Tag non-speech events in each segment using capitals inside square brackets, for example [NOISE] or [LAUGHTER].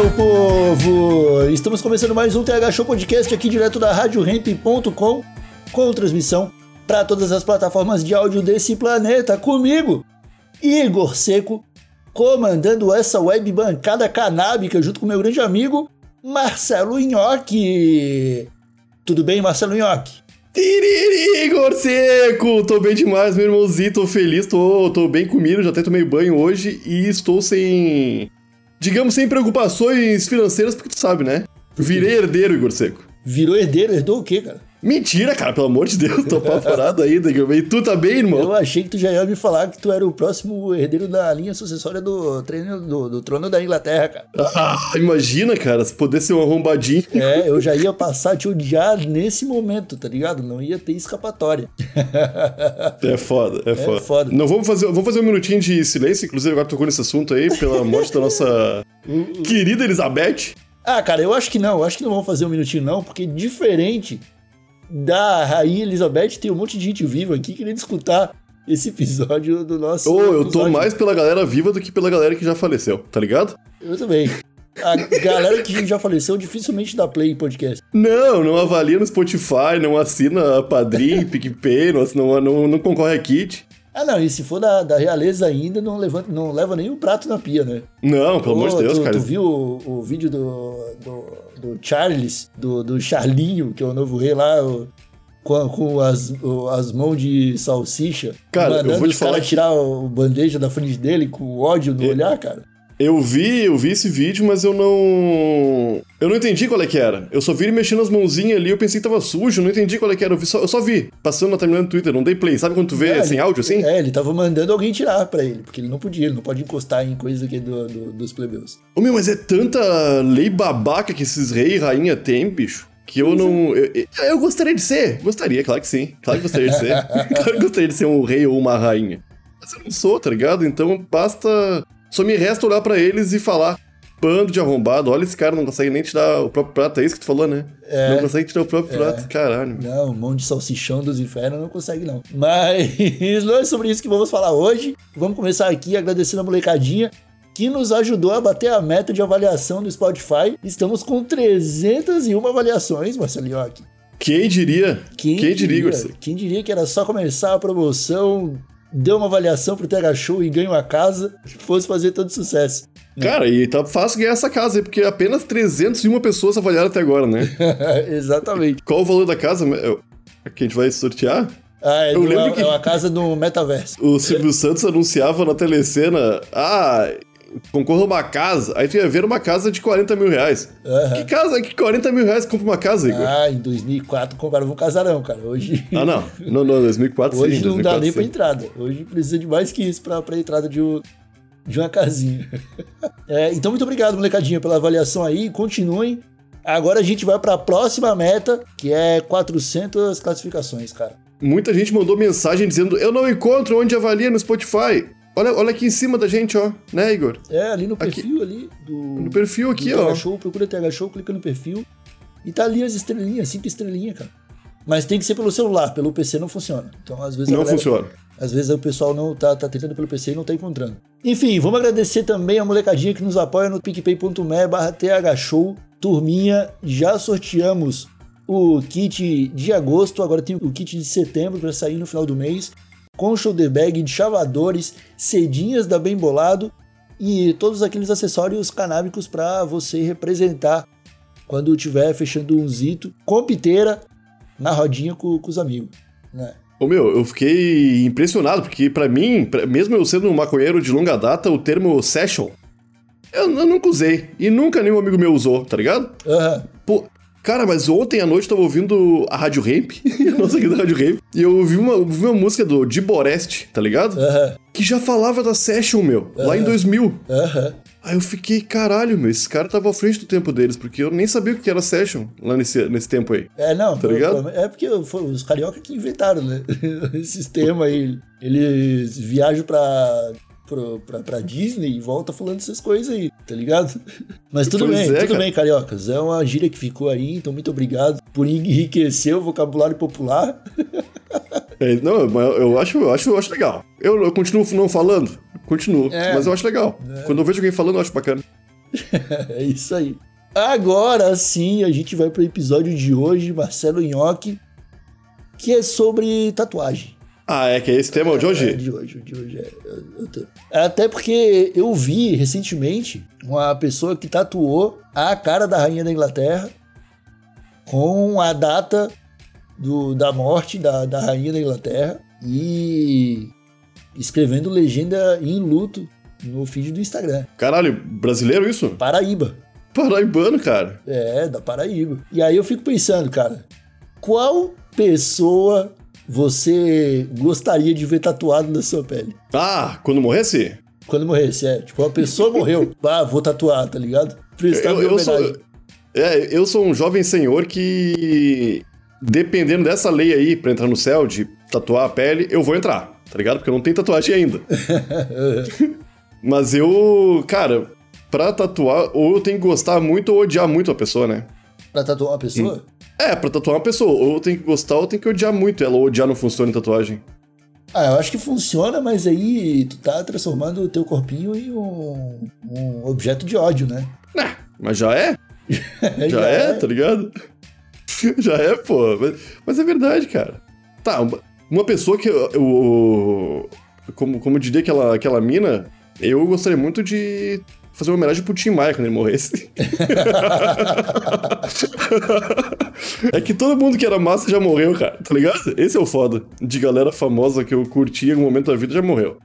Meu povo! Estamos começando mais um TH Show Podcast aqui direto da RadioRamp.com com transmissão para todas as plataformas de áudio desse planeta. Comigo, Igor Seco, comandando essa web bancada canábica junto com meu grande amigo Marcelo Nhoque. Tudo bem, Marcelo Nhoque? Tiriri, Igor Seco! Tô bem demais, meu irmãozinho, tô feliz, tô, tô bem comigo, já até tomei banho hoje e estou sem. Digamos, sem preocupações financeiras, porque tu sabe, né? Virei herdeiro, Igor Seco. Virou herdeiro? Herdou o quê, cara? Mentira, cara, pelo amor de Deus, tô apavorado ainda. E tu tá bem, irmão? Eu achei que tu já ia me falar que tu era o próximo herdeiro da linha sucessória do, treino, do, do trono da Inglaterra, cara. Ah, imagina, cara, se poder ser um arrombadinho. É, eu já ia passar a te odiar nesse momento, tá ligado? Não ia ter escapatória. É foda, é, foda. foda. Não, vamos fazer, vamos fazer um minutinho de silêncio, inclusive agora tocou nesse assunto aí, pela morte da nossa [LAUGHS] querida Elizabeth. Ah, cara, eu acho que não. Eu acho que não vamos fazer um minutinho, não, porque diferente da Rainha Elizabeth, tem um monte de gente viva aqui querendo escutar esse episódio do nosso. Ô, eu tô mais pela galera viva do que pela galera que já faleceu, tá ligado? Eu também. A galera que já faleceu dificilmente dá play em podcast. Não, não avalia no Spotify, não assina a Padrim, [LAUGHS] PicPay, não, não, não, não concorre a kit. Ah, não, e se for da, da realeza ainda, não, levanta, não leva nem o prato na pia, né? Não, pelo amor de Deus, tu, cara. Tu viu o, o vídeo do, do, do Charles, do, do Charlinho, que é o novo rei lá, o- com, com as, o- as mãos de salsicha, Cara, eu mandando vou te falar que- tirar o bandeja da frente dele com ódio no olhar, cara. Eu vi, eu vi esse vídeo, mas eu não. Eu não entendi qual é que era. Eu só vi ele mexendo as mãozinhas ali, eu pensei que tava sujo, não entendi qual é que era. Eu, vi só, eu só vi, passando na timeline do Twitter, não dei play. Sabe quando tu vê É, sem ele- áudio assim? É, ele tava mandando alguém tirar pra ele, porque ele não podia, ele não pode encostar em coisa aqui do, do- dos plebeus. Ô meu, mas é tanta lei babaca que esses rei e rainha têm, bicho. Que eu não. Eu, eu- eu gostaria de ser. Gostaria, claro que sim. Claro que gostaria de ser. [LAUGHS] claro que gostaria de ser um rei ou uma rainha. Mas eu não sou, tá ligado? Então basta. Só me resta olhar pra eles e falar. Bando de arrombado, olha esse cara, não consegue nem tirar o próprio prato, é isso que tu falou, né? Não consegue tirar o próprio prato, caralho. Não, mão de salsichão dos infernos não consegue, não. Mas [LAUGHS] não é sobre isso que vamos falar hoje. Vamos começar aqui agradecendo a molecadinha que nos ajudou a bater a meta de avaliação do Spotify. Estamos com 301 avaliações, Marcelinho. aqui. Quem diria? Quem, diria, Igor Seco? Quem diria que era só começar a promoção, deu uma avaliação pro TH Show e ganha uma casa, que fosse fazer todo sucesso. Cara, e tá fácil ganhar essa casa aí, porque apenas 301 pessoas avaliaram até agora, né? [LAUGHS] Exatamente. Qual o valor da casa é, que a gente vai sortear? Ah, é, Eu uma, lembro que- é uma casa no metaverso. O Silvio Santos anunciava na telecena, ah, concorra uma casa, aí tu ia ver uma casa de 40 mil reais. Aham. Que casa, que 40 mil reais compra uma casa, Igor? Ah, Ah, em 2004 comprava um casarão, cara. Hoje, não, não, não, 2004 hoje sim, não dá 2004 nem pra sim. entrada. Hoje precisa de mais que isso pra, pra entrada de, um- de uma casinha. [LAUGHS] É, então, muito obrigado, molecadinha, pela avaliação aí. Continuem. Agora a gente vai pra próxima meta, que é 400 classificações, cara. Muita gente mandou mensagem dizendo, eu não encontro onde avalia no Spotify. Olha, olha aqui em cima da gente, ó, né, Igor? É, ali no Aqui. perfil ali do, No perfil aqui, ó. Show, procura TH Show, clica no perfil e tá ali as estrelinhas, cinco estrelinhas, cara. Mas tem que ser pelo celular, pelo PC não funciona. Então, às vezes Não galera- funciona. Às vezes o pessoal não tá, tá tentando pelo PC e não tá encontrando. Enfim, vamos agradecer também a molecadinha que nos apoia no picpay.me barra thshow. Turminha, já sorteamos o kit de agosto, agora tem o kit de setembro para sair no final do mês, com shoulder bag de chavadores, cedinhas da Bem Bolado e todos aqueles acessórios canábicos para você representar quando estiver fechando um zito com piteira na rodinha com, com os amigos. Né? Ô meu, eu fiquei impressionado, porque pra mim, pra- mesmo eu sendo um maconheiro de longa data, o termo session, eu, eu nunca usei. E nunca nenhum amigo meu usou, tá ligado? Aham. Pô, Cara, mas ontem à noite eu tava ouvindo a Rádio Ramp, [LAUGHS] nossa aqui da Rádio Ramp, e eu ouvi uma, ouvi uma música do Di Borest, tá ligado? Aham, Que já falava da Session, meu, lá em 2000. aham. Aí eu fiquei, caralho, meu, esse cara tava à frente do tempo deles, porque eu nem sabia o que era Session lá nesse, nesse tempo aí. É, não, Tá ligado? é porque foi os carioca que inventaram, né? [LAUGHS] Esses temas aí. Eles viajam pra, pro- pra, pra Disney e voltam falando essas coisas aí, tá ligado? Mas tudo Pois bem, é, tudo cara. bem, cariocas. É uma gíria que ficou aí, então muito obrigado por enriquecer o vocabulário popular. [LAUGHS] É, não, eu acho, eu acho, eu acho legal. Eu, eu continuo não falando? Continuo, É. mas eu acho legal. Quando eu vejo alguém falando, eu acho bacana. [LAUGHS] É isso aí. Agora sim, a gente vai pro episódio de hoje, Marcelo Nhoque, que é sobre tatuagem. Ah, é que é esse tema de É, hoje? de hoje, de hoje. É, tô- Até porque eu vi recentemente uma pessoa que tatuou a cara da rainha da Inglaterra com a data do- da morte da, da rainha da Inglaterra e escrevendo legenda em luto no feed do Instagram. Caralho, brasileiro isso? Paraíba. Paraibano, cara. É, da Paraíba. E aí eu fico pensando, cara, qual pessoa você gostaria de ver tatuado na sua pele? Ah, quando morresse? Quando morresse, é. Tipo, uma pessoa [LAUGHS] morreu. Ah, vou tatuar, tá ligado? Prestar Eu, eu sou. É, eu sou um jovem senhor que. Dependendo dessa lei aí pra entrar no céu de tatuar a pele, eu vou entrar, tá ligado? Porque eu não tenho tatuagem ainda. [LAUGHS] Mas eu, cara, pra tatuar, ou eu tenho que gostar muito ou odiar muito a pessoa, né? Pra tatuar uma pessoa? É, pra tatuar uma pessoa, ou tenho que gostar ou tenho que odiar muito ela, ou odiar não funciona em tatuagem. Ah, eu acho que funciona, mas aí tu tá transformando o teu corpinho em um, um objeto de ódio, né? Ah, mas já é? [LAUGHS] Já, é, tá ligado? [LAUGHS] já é, pô. Mas, mas é verdade, cara. Tá, uma, uma pessoa que eu. eu- como, como diria aquela, aquela mina, eu gostaria muito de fazer uma homenagem pro Tim Maia quando ele morresse. [LAUGHS] é que todo mundo que era massa já morreu, cara, tá ligado? Esse é o foda. De galera famosa que eu curti em algum momento da vida já morreu.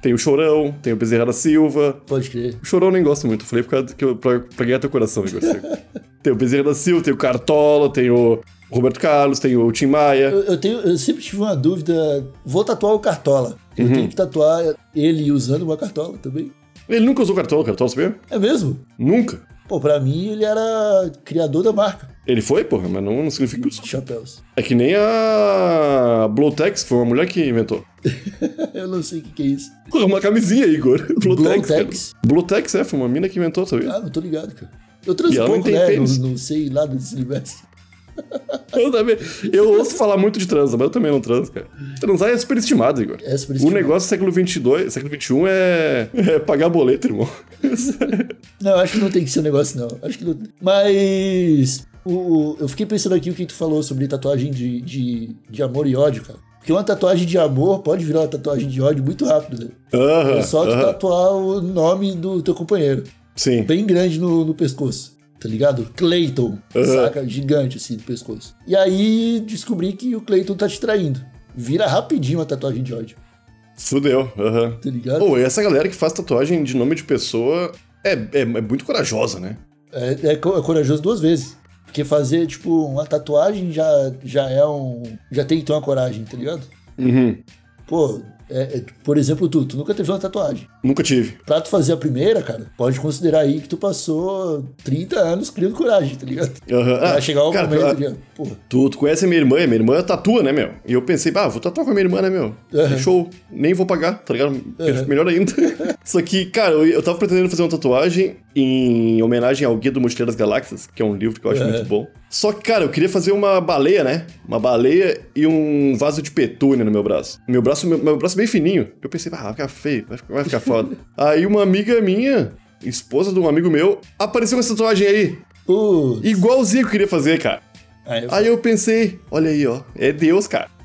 Tem o Chorão, tem o Bezerra da Silva, Pode crer. o Chorão eu nem gosto muito, falei por causa que eu, pra, pra ganhar teu coração, Igor. [LAUGHS] tem o Bezerra da Silva, tem o Cartola, tem o Roberto Carlos, tem o Tim Maia. Eu, eu tenho, eu sempre tive uma dúvida. Vou tatuar o Cartola. Eu Uhum. tenho que tatuar ele usando uma cartola também. Ele nunca usou Cartola, Cartola, sabia? É mesmo? Nunca. Pô, pra mim ele era criador da marca Ele foi, porra, mas não, não significa que usou. chapéus. É que nem a Blowtex, que foi uma mulher que inventou. [LAUGHS] Eu não sei o que, que é isso. Porra, uma camisinha, Igor. [LAUGHS] Cara. Blowtex, é, foi uma mina que inventou, sabia? Ah, não tô ligado, cara. Eu tem né? Não, não sei nada desse universo. Eu também. Eu ouço falar muito de transa, mas eu também não transo, cara. Transar é superestimado, Igor. É superestimado. O negócio do século 22, século 21 é, é pagar boleto, irmão. [LAUGHS] Não, acho que não tem que ser um negócio, não. Acho que não... Mas o, eu fiquei pensando aqui o que tu falou sobre tatuagem de, de, de amor e ódio, cara. Porque uma tatuagem de amor pode virar uma tatuagem de ódio muito rápido, né? Aham, É só tu aham. tatuar o nome do teu companheiro. Sim. Bem grande no, no pescoço. Tá ligado? Clayton, saca? Gigante assim no pescoço. E aí descobri que o Clayton tá te traindo. Vira rapidinho uma tatuagem de ódio. Fudeu. Aham. Tá ligado? Pô, e essa galera que faz tatuagem de nome de pessoa é, é, é muito corajosa, né? É, é é corajoso duas vezes. Porque fazer, tipo, uma tatuagem já, já é um. Já tem que ter uma coragem, tá ligado? Uhum. Pô, é- é, por exemplo, tu, tu nunca teve uma tatuagem. Nunca tive. Pra tu fazer a primeira, cara, pode considerar aí que tu passou 30 anos criando coragem, tá ligado? Vai Ah, chegar o cara, momento, ah, tá? Porra. Tu, tu conhece a minha irmã, minha irmã tatua, né, meu? E eu pensei, ah, vou tatuar com a minha irmã, né, meu? Aham. Show. Nem vou pagar, tá ligado? Melhor ainda. [LAUGHS] Só que, cara, eu, eu tava pretendendo fazer uma tatuagem em homenagem ao Guia do Mochileiro das Galáxias, que é um livro que eu acho Aham. muito bom. Só que, cara, eu queria fazer uma baleia, né? Uma baleia e um vaso de petúnia no meu braço. Meu braço, meu, meu braço é bem fininho. Eu pensei, ah, vai ficar feio, vai ficar, vai ficar foda. [LAUGHS] aí uma amiga minha, esposa de um amigo meu, apareceu com essa tatuagem aí. Putz. Igualzinho que eu queria fazer, cara. Aí eu Aí eu pensei, olha aí, ó, é Deus, cara.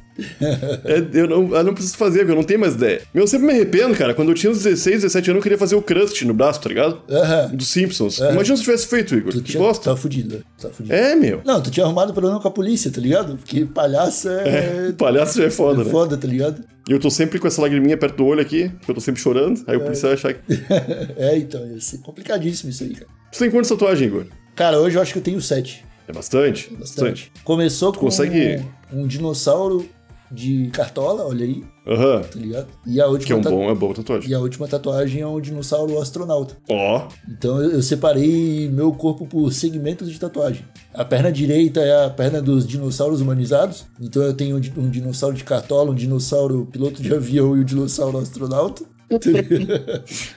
É, eu, não, eu não preciso fazer, porque eu não tenho mais ideia. Meu, eu sempre me arrependo, cara. Quando eu tinha uns 16, 17 anos, eu queria fazer o Crust no braço, tá ligado? Aham. Dos Simpsons. Imagina se eu tivesse feito, Igor. Tu Que tinha, bosta. Tá fudido? Tá fudido. É, meu. Não, tu tinha arrumado problema com a polícia, tá ligado? Porque palhaço é. Palhaço já é foda, é né? foda, tá ligado? E eu tô sempre com essa lagriminha perto do olho aqui, porque eu tô sempre chorando. Aí o policial vai achar que. [LAUGHS] é, então, ia ser complicadíssimo isso aí, cara. Tu tem quantas tatuagens, Igor? Cara, hoje eu acho que eu tenho sete. É bastante, bastante. Bastante. Começou com consegue- um, um dinossauro de cartola, olha aí, Aham. tá ligado? E a última, Que é um ta- bom, é bom tatuagem. e a última tatuagem é um dinossauro astronauta. Ó, Então eu, eu separei meu corpo por segmentos de tatuagem. A perna direita é a perna dos dinossauros humanizados. Então eu tenho um, di- dinossauro de cartola, um dinossauro piloto de avião e um dinossauro astronauta. [LAUGHS]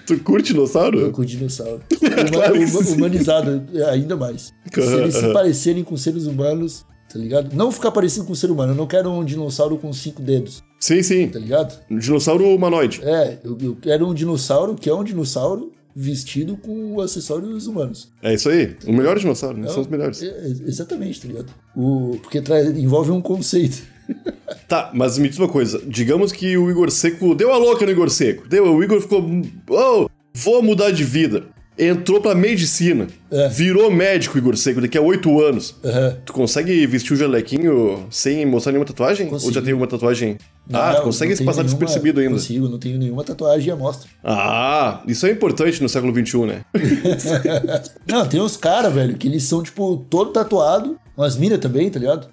tu curte dinossauro? com o dinossauro. [LAUGHS] Claro humanizado é, ainda mais. Se eles se parecerem com seres humanos, tá ligado? Não ficar parecido com ser humano. Eu não quero um dinossauro com cinco dedos, Sim, sim. tá ligado? Um dinossauro humanoide. É, eu, eu quero um dinossauro que é um dinossauro vestido com acessórios humanos. É isso aí. O melhor dinossauro, né? São os melhores. É, é, exatamente, tá ligado? O, porque tra- envolve um conceito. [LAUGHS] Tá, mas me diz uma coisa. Digamos que o Igor Seco deu a louca no Igor Seco. Deu, o Igor ficou. Oh, vou mudar de vida. Entrou pra medicina. É. Virou médico, Igor Seco, daqui a oito anos. Aham. Tu consegue vestir o jalequinho sem mostrar nenhuma tatuagem? Ou Consigo. já tem alguma tatuagem? ah, Não, tu consegue se passar nenhuma- despercebido ainda. Consigo, não tenho nenhuma tatuagem à mostra. Ah, isso é importante no século XXI, né? [LAUGHS] Não, tem uns caras, velho, que eles são, tipo, todo tatuado. Umas minas também, tá ligado?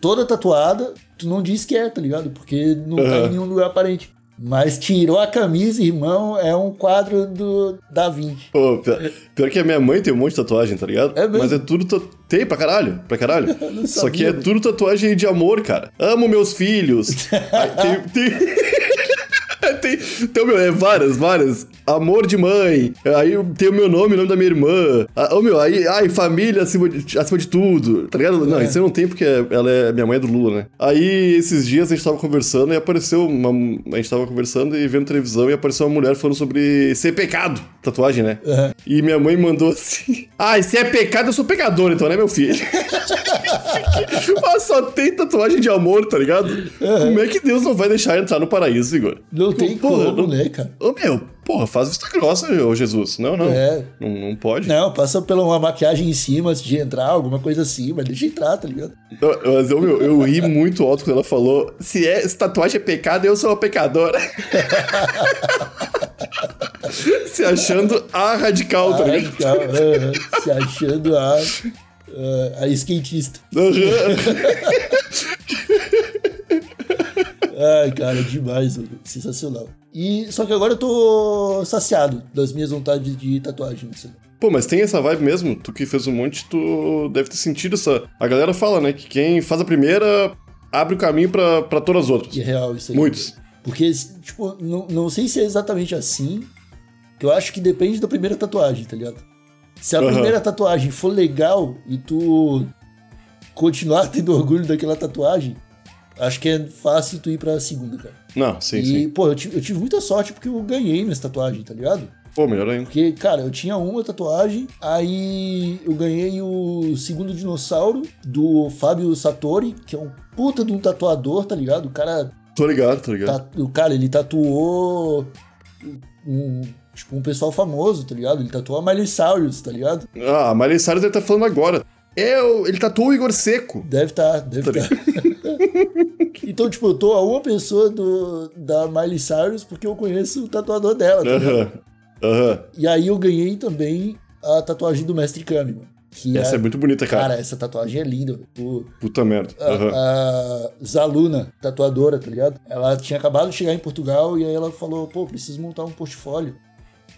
Toda tatuada, tu não diz que é, tá ligado? Porque não tá Aham. em nenhum lugar aparente. Mas tirou a camisa, irmão, é um quadro do Da Vinci. Pô, pior, pior que a minha mãe tem um monte de tatuagem, tá ligado? É mesmo? Mas é tudo. Tem pra caralho, pra caralho. [LAUGHS] Só que sabia, é velho. tudo tatuagem de amor, cara. Amo meus filhos. [LAUGHS] Aí tem. tem... [LAUGHS] Tem, tem o meu, é várias, várias. Amor de mãe. Aí tem o meu nome, o nome da minha irmã. Ah, ô meu, aí, ai, família acima de, acima de tudo. Tá ligado? Não, É. isso eu não tenho porque ela é. Minha mãe é do Lula, né? Aí esses dias a gente tava conversando e apareceu uma. A gente tava conversando e vendo televisão e apareceu uma mulher falando sobre ser pecado. Tatuagem, né? Aham. E minha mãe mandou assim: [LAUGHS] Ah, se é pecado, eu sou pecador, então, né, meu filho? [LAUGHS] Mas só tem tatuagem de amor, tá ligado? Como é que Deus não vai deixar entrar no paraíso, Igor? Não tem Porra, como, não- né, cara? Ô, meu, porra, faz vista grossa, ô Jesus. Não, não. É. Não, não pode. Não, passa pela uma maquiagem em cima antes de entrar, alguma coisa assim, mas deixa entrar, tá ligado? Mas eu, meu, eu ri muito alto quando ela falou: se, é, se tatuagem é pecado, eu sou uma pecadora. [LAUGHS] Se achando a radical, tá Ah, ligado? então, aham, se achando a, a, a skatista. [LAUGHS] Ai, cara, demais, mano. sensacional. E só que agora eu tô saciado das minhas vontades de tatuagem. assim. Pô, mas tem essa vibe mesmo? Tu que fez um monte, tu deve ter sentido essa. A galera fala, né, que quem faz a primeira abre o caminho pra, pra todas as outras. Que é real isso aí. Muitos. Porque, tipo, não, não sei se é exatamente assim, que eu acho que depende da primeira tatuagem, tá ligado? Se a Aham. primeira tatuagem for legal e tu continuar tendo orgulho daquela tatuagem, acho que é fácil tu ir pra segunda, cara. Não, sim, e, sim. pô, eu tive, eu tive muita sorte porque eu ganhei nessa tatuagem, tá ligado? Pô, melhor ainda. Porque, cara, eu tinha uma tatuagem, aí eu ganhei o segundo dinossauro do Fábio Satori, que é um puta de um tatuador, tá ligado? O cara Tô ligado, tô ligado. Tá- o cara, ele tatuou um, tipo, um pessoal famoso, tá ligado? Ele tatuou a Miley Cyrus, tá ligado? Ah, a Miley Cyrus deve estar falando agora. É, ele tatuou o Igor Seco. Deve tá, deve Tá tá. [LAUGHS] então, tipo, eu tô a uma pessoa do, da Miley Cyrus porque eu conheço o tatuador dela, tá ligado? Aham. Aham. E aí eu ganhei também a tatuagem do Mestre Kami, mano. Que Essa é muito bonita, cara. Cara, essa tatuagem é linda. O- Puta merda. a, Aham. a Zaluna, tatuadora, tá ligado? Ela tinha acabado de chegar em Portugal e aí ela falou, pô, preciso montar um portfólio.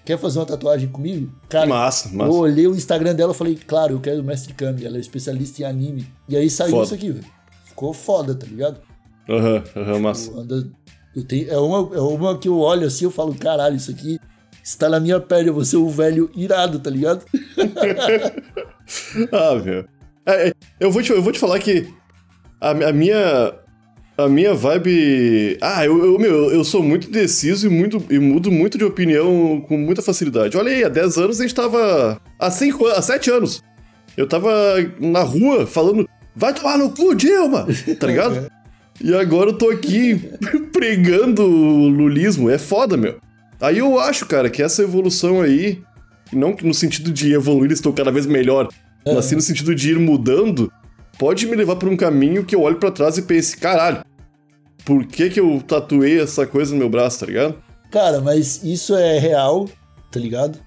Quer fazer uma tatuagem comigo? Cara, Massa, eu massa. olhei o Instagram dela e falei, claro, eu quero o Mestre Kami, ela é especialista em anime. E aí saiu Foda. isso aqui, velho. Ficou foda, tá ligado? Aham, aham, massa. Eu ando- eu tenho, é, uma, é uma que eu olho assim eu falo, caralho, isso aqui está na minha pele, eu vou ser um velho irado, tá ligado? [LAUGHS] Ah, meu. É, é, eu, vou te, eu vou te falar que a, a minha. A minha vibe. Ah, eu, eu, meu, eu sou muito indeciso e, muito, e mudo muito de opinião com muita facilidade. Olha aí, há 10 anos a gente tava. Há, cinco, há 7 anos. Eu tava na rua falando. Vai tomar no cu, Dilma! [LAUGHS] Tá ligado? E agora eu tô aqui [LAUGHS] pregando o lulismo. É foda, meu. Aí eu acho, cara, que essa evolução aí, não no sentido de evoluir, estou cada vez melhor, mas sim no sentido de ir mudando, pode me levar por um caminho que eu olho pra trás e pense, caralho, por que que eu tatuei essa coisa no meu braço, tá ligado? Cara, mas isso é real, tá ligado?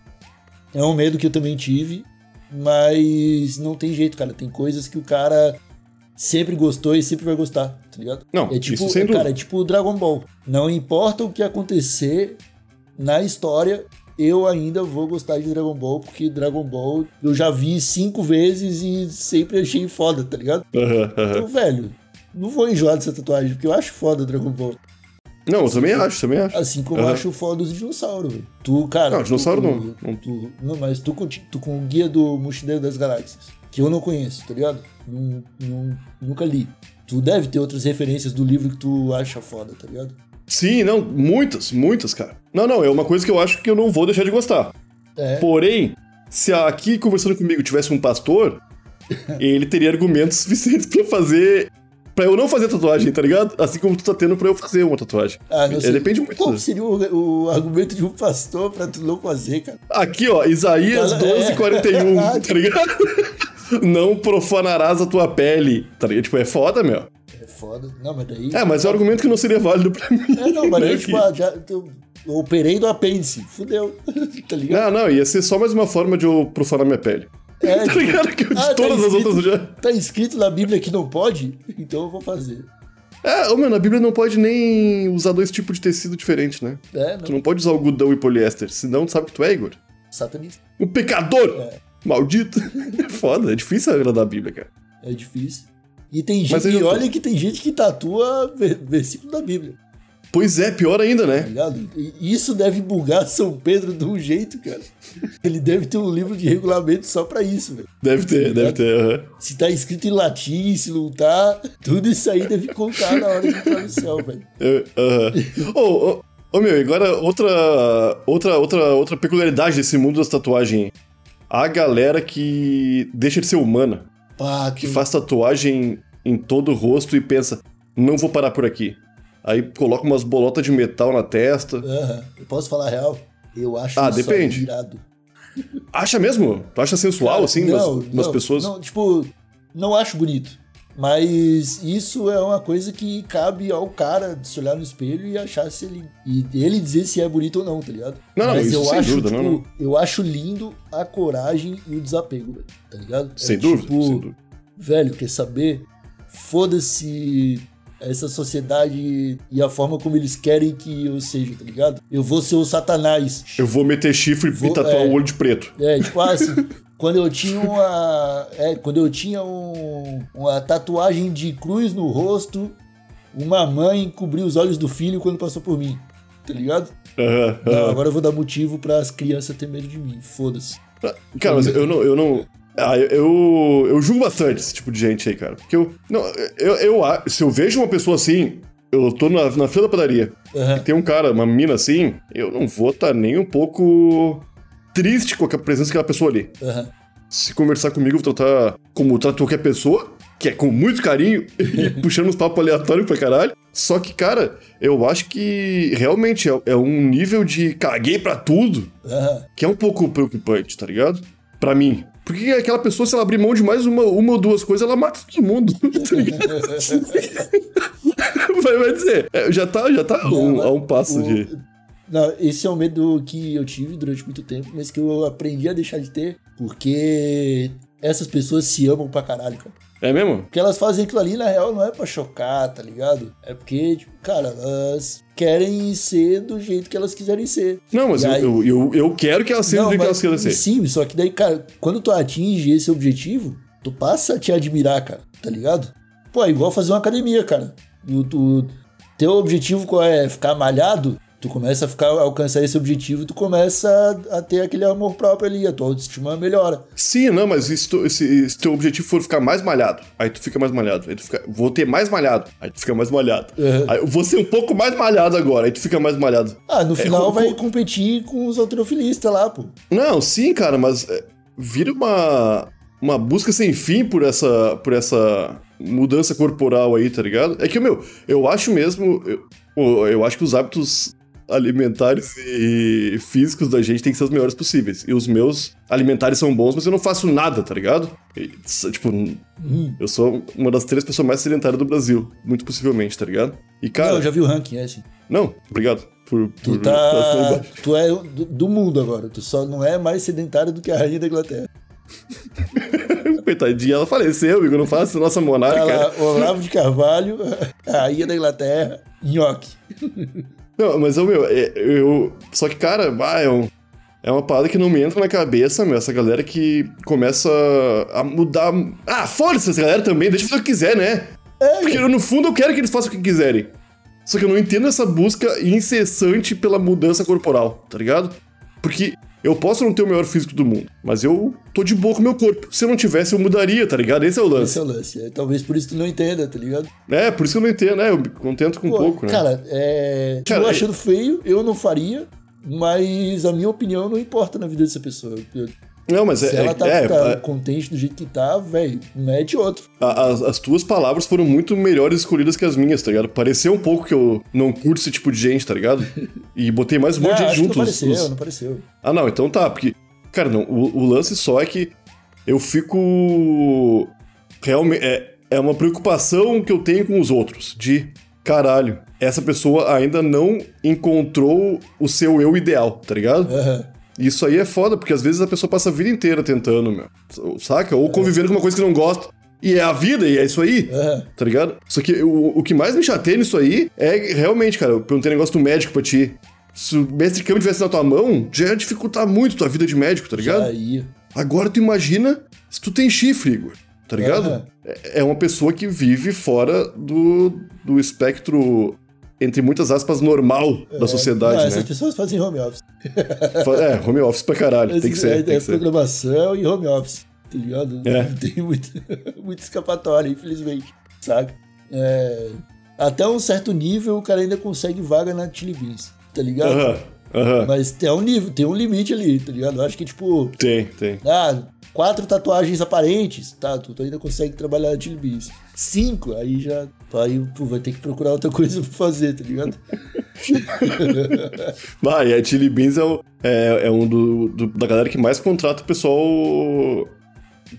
É um medo que eu também tive. mas não tem jeito, cara. Tem coisas que o cara sempre gostou e sempre vai gostar, tá ligado? Não, é tipo, isso sem dúvida. cara, é tipo Dragon Ball. Não importa o que acontecer na história, eu ainda vou gostar de Dragon Ball, porque Dragon Ball eu já vi cinco vezes e sempre achei foda, tá ligado? Aham. Então, velho, não vou enjoar dessa tatuagem, porque eu acho foda Dragon Ball. Não, eu também acho, também acho. Assim como eu Aham. acho foda os dinossauros, velho. Tu, cara. Não, tu dinossauro com- não. Não. Tu, não, mas tu com, tu com o guia do Mochileiro das Galáxias, que eu não conheço, tá ligado? Nun- nun- nunca li. Tu deve ter outras referências do livro que tu acha foda, tá ligado? Sim, não, muitas, muitas, cara. Não, não, é uma coisa que eu acho que eu não vou deixar de gostar. É. Porém, se aqui conversando comigo tivesse um pastor, [LAUGHS] ele teria argumentos [LAUGHS] suficientes pra fazer. Pra eu não fazer tatuagem, tá ligado? Assim como tu tá tendo pra eu fazer uma tatuagem. Ah, não É, sei. depende muito. Qual seria o, o argumento de um pastor pra tu não fazer, cara? Aqui, ó, Isaías Fala- 12, é. 41, [LAUGHS] tá ligado? Não profanarás a tua pele, tá ligado? Tipo, é foda, meu. É foda. Não, mas daí. É, mas é um argumento que não seria válido pra mim. É, não, mas né, daí, [LAUGHS] tipo, ah, já, eu, operei do apêndice. Fudeu. [LAUGHS] tá ligado? Não, não, ia ser só mais uma forma de eu profanar minha pele. É, [LAUGHS] Tá ligado? Que eu- de ah, tá todas as escrito- outras eu já. Tá escrito na Bíblia que não pode? Então eu vou fazer. É, ô, meu, na Bíblia não pode nem usar dois tipos de tecido diferente, né? É, Tu não. não pode usar algodão e poliéster, senão tu sabe que tu é, Igor. Satanista. Um pecador! É. Maldito! É foda, é difícil agradar a Bíblia, cara. É difícil. E tem gente. E tô- olha que tem gente que tatua ver- versículo da Bíblia, Pois é, pior ainda, tá né? E isso deve bugar São Pedro de um jeito, cara. Ele deve ter um livro de regulamento só pra isso, velho. Deve ter, deve ter. aham. Se tá escrito em latim, se não tá, tudo isso aí deve contar na hora de entrar no céu, velho. Aham. Ô, ô, ô, meu, agora outra, outra, outra, outra peculiaridade desse mundo das tatuagens. A galera que deixa de ser humana, Que faz tatuagem em todo o rosto e pensa, não vou parar por aqui. Aí coloca umas bolotas de metal na testa. Aham. Eu posso falar a real? Eu acho Ah, depende. irado. Acha mesmo? Tu acha sensual, Cara, assim, não, nas não, pessoas? Não, tipo, não acho bonito. Mas isso é uma coisa que cabe ao cara se olhar no espelho e achar se ele. E ele dizer se é bonito ou não, tá ligado? Não, não, Mas isso eu sem acho, dúvida, tipo, não, não. Eu acho lindo a coragem e o desapego, velho. Tá ligado? Sem É dúvida, tipo, sem dúvida. Velho, quer saber? Foda-se essa sociedade e a forma como eles querem que eu seja, tá ligado? Eu vou ser o satanás. Eu vou meter chifre Vou- e tatuar é. o olho de preto. É, tipo assim, [LAUGHS] quando eu tinha uma. É, quando eu tinha um- uma tatuagem de cruz no rosto, uma mãe cobriu os olhos do filho quando passou por mim. Tá ligado? Aham, Não, agora eu vou dar motivo para as crianças terem medo de mim. Foda-se. Cara, mas eu não. Eu, não ah, eu, eu, julgo bastante esse tipo de gente aí, cara. Porque eu. Não, eu, eu, se eu vejo uma pessoa assim, eu tô na, na fila da padaria. Aham. E tem um cara, uma mina assim, eu não vou estar nem um pouco triste com a presença daquela pessoa ali. Aham. Se conversar comigo, eu vou tratar como trato qualquer pessoa, que é com muito carinho [LAUGHS] e [LAUGHS] puxando uns papos aleatórios pra caralho. Só que, cara, eu acho que realmente é, é um nível de caguei pra tudo Aham. que é um pouco preocupante, tá ligado? Pra mim. Porque aquela pessoa, se ela abrir mão de mais uma, uma ou duas coisas, ela mata todo mundo, [LAUGHS] tá ligado? vai, vai dizer, é, já tá, já tá a um, a um passo O- de... Não, esse é um medo que eu tive durante muito tempo, mas que eu aprendi a deixar de ter, porque essas pessoas se amam pra caralho, cara. É mesmo? Porque elas fazem aquilo ali, na real, não é pra chocar, tá ligado? É porque, tipo, cara, elas querem ser do jeito que elas quiserem ser. Não, mas eu, aí- eu, eu, eu quero que ela seja do jeito que ela mas- queira ser. Sim, só que daí, cara, quando tu atinge esse objetivo, tu passa a te admirar, cara, tá ligado? Pô, é igual fazer uma academia, cara. Tu, tu, teu objetivo qual é? Ficar malhado? Tu começa a ficar, a alcançar esse objetivo, tu começa a, a ter aquele amor próprio ali, a tua autoestima melhora. Sim, não, mas se, tu- se, se teu objetivo for ficar mais malhado, aí tu fica mais malhado. Aí tu fica, vou ter mais malhado, aí tu fica mais malhado. Uhum. Aí eu vou ser um pouco mais malhado agora, aí tu fica mais malhado. Ah, no final co- vai co- competir com os alterofilistas lá, pô. Não, sim, cara, mas é, vira uma, uma busca sem fim por essa, por essa mudança corporal aí, tá ligado? É que, meu, eu acho mesmo. Eu, eu acho que os hábitos alimentares e físicos da gente tem que ser os melhores possíveis. E os meus alimentares são bons, mas eu não faço nada, tá ligado? E, tipo, Hum. eu sou uma das três pessoas mais sedentárias do Brasil, muito possivelmente, tá ligado? E, cara. Não, eu já vi o ranking, é assim. Não, obrigado por. Tu por assinar tá. [LAUGHS] Tu é do, do mundo agora. Tu só não é mais sedentário do que a rainha da Inglaterra. [LAUGHS] Coitadinha, ela faleceu, amigo. Não faça nossa Tá monarca. lá, Olavo de Carvalho, [LAUGHS] rainha da Inglaterra, nhoque. Não, mas, meu, é- eu. Só que, cara, vai, é, um- é uma parada que não me entra na cabeça, meu. Essa galera que começa a mudar. Ah, foda-se essa galera também, deixa fazer o que quiser, né? Porque no fundo eu quero que eles façam o que quiserem. Só que eu não entendo essa busca incessante pela mudança corporal, tá ligado? Porque eu posso não ter o melhor físico do mundo, mas eu tô de boa com o meu corpo. Se eu não tivesse, eu mudaria, tá ligado? Esse é o Esse lance. é o lance. É, talvez por isso tu não entenda, tá ligado? É, por isso que eu não entendo, né? Eu me contento com Pô, pouco, né? Cara, é. Cara, eu é- achando feio, eu não faria, mas a minha opinião não importa na vida dessa pessoa. Eu- não, mas Se é. ela tá, é, tá é- contente do jeito que tá, velho, mete outro. A- As, as tuas palavras foram muito melhores escolhidas que as minhas, tá ligado? Pareceu um pouco que eu não curto esse tipo de gente, tá ligado? E botei mais um [LAUGHS] monte de gente acho que junto. não pareceu, os- não pareceu. Ah, não, então tá, porque. Cara, não, o, o lance só é que eu fico. Realmente. É, é uma preocupação que eu tenho com os outros. De. Caralho, essa pessoa ainda não encontrou o seu eu ideal, tá ligado? Aham. Isso aí é foda, porque às vezes a pessoa passa a vida inteira tentando, meu. Saca? Ou convivendo com uma coisa que não gosta. E é a vida, e é isso aí. Aham. Tá ligado? Só que o, o que mais me chateia nisso aí é realmente, cara, eu perguntei negócio do médico pra ti. Se o mestre Kami tivesse na tua mão, já ia dificultar muito tua vida de médico, tá ligado? Aí. Agora tu imagina se tu tem chifre, Igor. Tá ligado? É, é uma pessoa que vive fora do, do espectro, entre muitas aspas, normal da sociedade, Não, né? essas pessoas fazem home office. [LAUGHS] É, home office pra caralho. Tem que ser, é, tem é que ser. programação e home office, tá ligado? É. Não tem muito, [LAUGHS] muito escapatória, infelizmente, saca? É, até um certo nível o cara ainda consegue vaga na Chili Beans, tá ligado? Aham, aham. Mas tem um nível, tem um limite ali, tá ligado? Eu acho que, tipo, Tem, tem. ah, quatro tatuagens aparentes, tá? Tu, tu ainda consegue trabalhar na Chili Beans. Cinco, aí já. Aí tu vai ter que procurar outra coisa pra fazer, tá ligado? [LAUGHS] Vai, a Chili Beans é, o- é, é um do, do- da galera que mais contrata o pessoal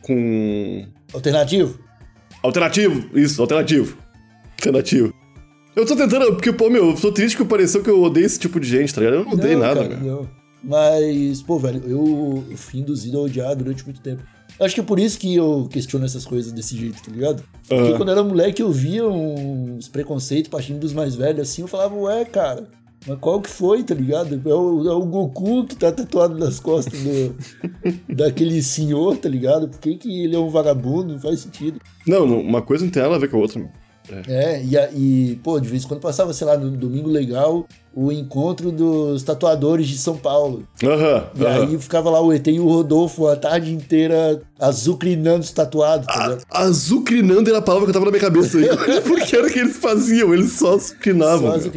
com. Alternativo? Alternativo, isso, alternativo. Alternativo. Eu tô tentando, porque, pô, meu, eu tô triste que pareceu que eu odeio esse tipo de gente, tá ligado? Eu não odeio Não, nada, cara, meu. não. Mas, pô, velho, eu, eu fui induzido a odiar durante muito tempo. Acho que é por isso que eu questiono essas coisas desse jeito, tá ligado? Porque Aham. quando eu era moleque eu via uns preconceitos partindo dos mais velhos assim, eu falava, ué, cara, mas qual que foi, tá ligado? É o, é o Goku que tá tatuado nas costas do, [LAUGHS] daquele senhor, tá ligado? Por que, que ele é um vagabundo? Não faz sentido. Não, não, uma coisa não tem nada a ver com a outra, meu. É, e, a- e, pô, de vez em quando passava, sei lá, no Domingo Legal, o encontro dos tatuadores de São Paulo. Aham, E aham. aí ficava lá o ET e o Rodolfo a tarde inteira azucrinando os tatuados, tá? A- Azucrinando era a palavra que eu tava na minha cabeça aí. [LAUGHS] [LAUGHS] Porque era o que eles faziam, eles só azucrinavam. Só.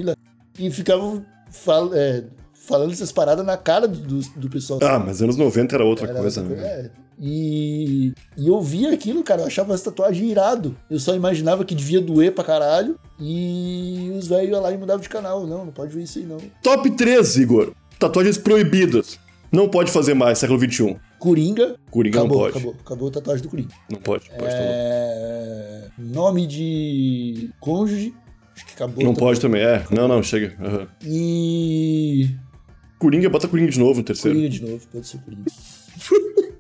E ficavam fal- é, falando essas paradas na cara do, do, pessoal. Ah, mas anos 90 era outra Era coisa, outra né? É. E, e eu via aquilo, cara, eu achava essa tatuagem irado. Eu só imaginava que devia doer pra caralho. E os velhos iam lá e mudavam de canal. Não, não pode ver isso aí, não. Top 3, Igor. Tatuagens proibidas. Não pode fazer mais, século XXI. Coringa. Coringa acabou, não pode. acabou. Acabou a tatuagem do Coringa. Não pode, pode. É... Nome de cônjuge. Acho que acabou. Não pode também, é. Não, não, chega. Aham. E. Coringa, bota Coringa de novo no terceiro. Coringa de novo, pode ser Coringa. [LAUGHS]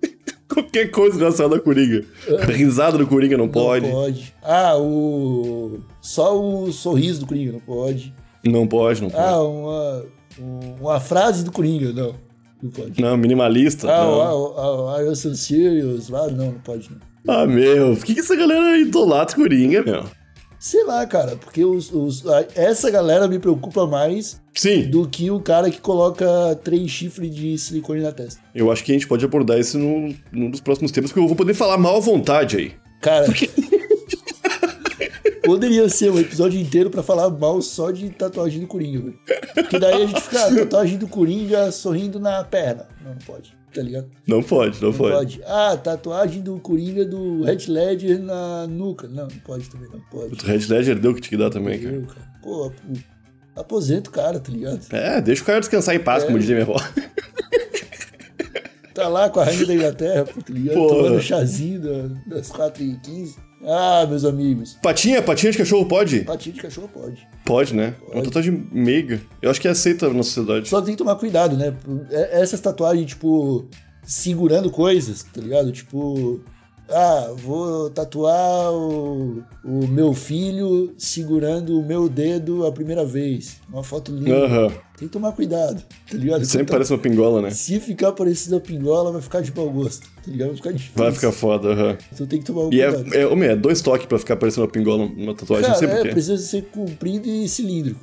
Qualquer coisa relacionada a Coringa. Risada do Coringa não pode. Não pode. Ah, o. Só o sorriso do Coringa, não pode. Não pode, não pode. Ah, uma. um- Uma frase do Coringa, não. Não pode. Não, minimalista. Ah, não. ah, ah, ah, eu sou serious. Ah, não, não pode não. Ah, meu, por que, que essa galera idolatra Coringa, meu? Sei lá, cara, porque os, os- a- essa galera me preocupa mais Sim, do que o cara que coloca três chifres de silicone na testa. eu acho que a gente pode abordar isso no, num dos próximos temas, porque eu vou poder falar mal à vontade aí. Cara. [LAUGHS] Poderia ser um episódio inteiro pra falar mal só de tatuagem do Coringa, velho. Porque daí a gente fica, ah, tatuagem do Coringa sorrindo na perna. Não, não pode, tá ligado? Não pode, não, Não pode. pode. Ah, tatuagem do Coringa do Red Ledger na nuca. Não, não pode também, não pode. O Red Ledger deu o que que dar também, cara. Eu, cara. Pô, aposenta o cara, tá ligado? É, deixa o cara descansar em paz, É. como dizia minha avó. Tá lá com a rainha da Inglaterra, pô, tá ligado? Porra. Tomando chazinho da- das 4h15. Ah, meus amigos. Patinha, patinha de cachorro pode? Patinho de cachorro pode. Pode, né? É uma tatuagem meiga. Eu acho que é aceita na sociedade. Só tem que tomar cuidado, né? É- Essas tatuagens, tipo, segurando coisas, tá ligado? Tipo, Ah, vou tatuar o, o meu filho segurando o meu dedo a primeira vez. Uma foto linda. Aham. Tem que tomar cuidado, tá ligado? Sempre Então, parece uma pingola, né? Se ficar parecendo a pingola, vai ficar de mau gosto, tá ligado? Vai ficar difícil. Vai ficar foda, aham. Então tem que tomar um E é, cuidado. é, homem, é dois toques pra ficar parecendo uma pingola numa tatuagem, Cara, é, porquê. precisa ser comprido e cilíndrico.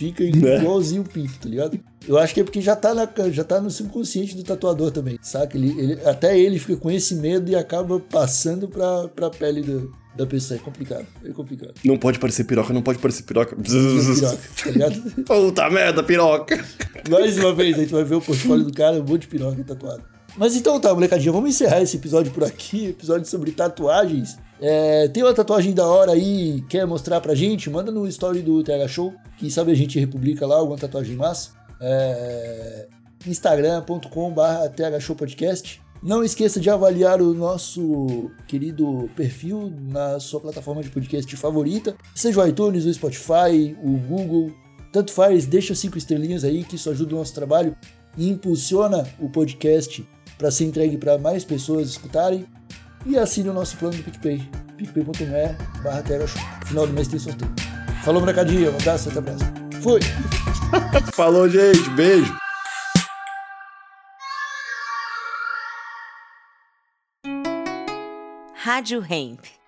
Fica igualzinho o pinto, tá ligado? Eu acho que é porque já tá, na, já tá no subconsciente do tatuador também, saca? Ele, ele- até ele fica com esse medo e acaba passando pra, pra pele do- da pessoa. É complicado, é complicado. Não pode parecer piroca, não pode parecer piroca. Piroca, tá ligado? [LAUGHS] Puta merda, piroca. Mais uma vez, a gente vai ver o portfólio do cara, um monte de piroca tatuado. Mas então tá, molecadinha, vamos encerrar esse episódio por aqui, episódio sobre tatuagens. É, tem uma tatuagem da hora aí, quer mostrar pra gente? Manda no story do TH Show, quem sabe a gente republica lá alguma tatuagem massa. É, instagram.com.br thshowpodcast. Não esqueça de avaliar o nosso querido perfil na sua plataforma de podcast favorita, seja o iTunes, o Spotify, o Google, tanto faz, deixa cinco estrelinhas aí que isso ajuda o nosso trabalho e impulsiona o podcast para ser entregue para mais pessoas escutarem. E assine o nosso plano do PicPay, picpay.me barra. Final do mês tem sorteio. Falou, molecadinha, um abraço, até a próxima. Fui! [LAUGHS] Falou, gente. Beijo. Rádio Hemp.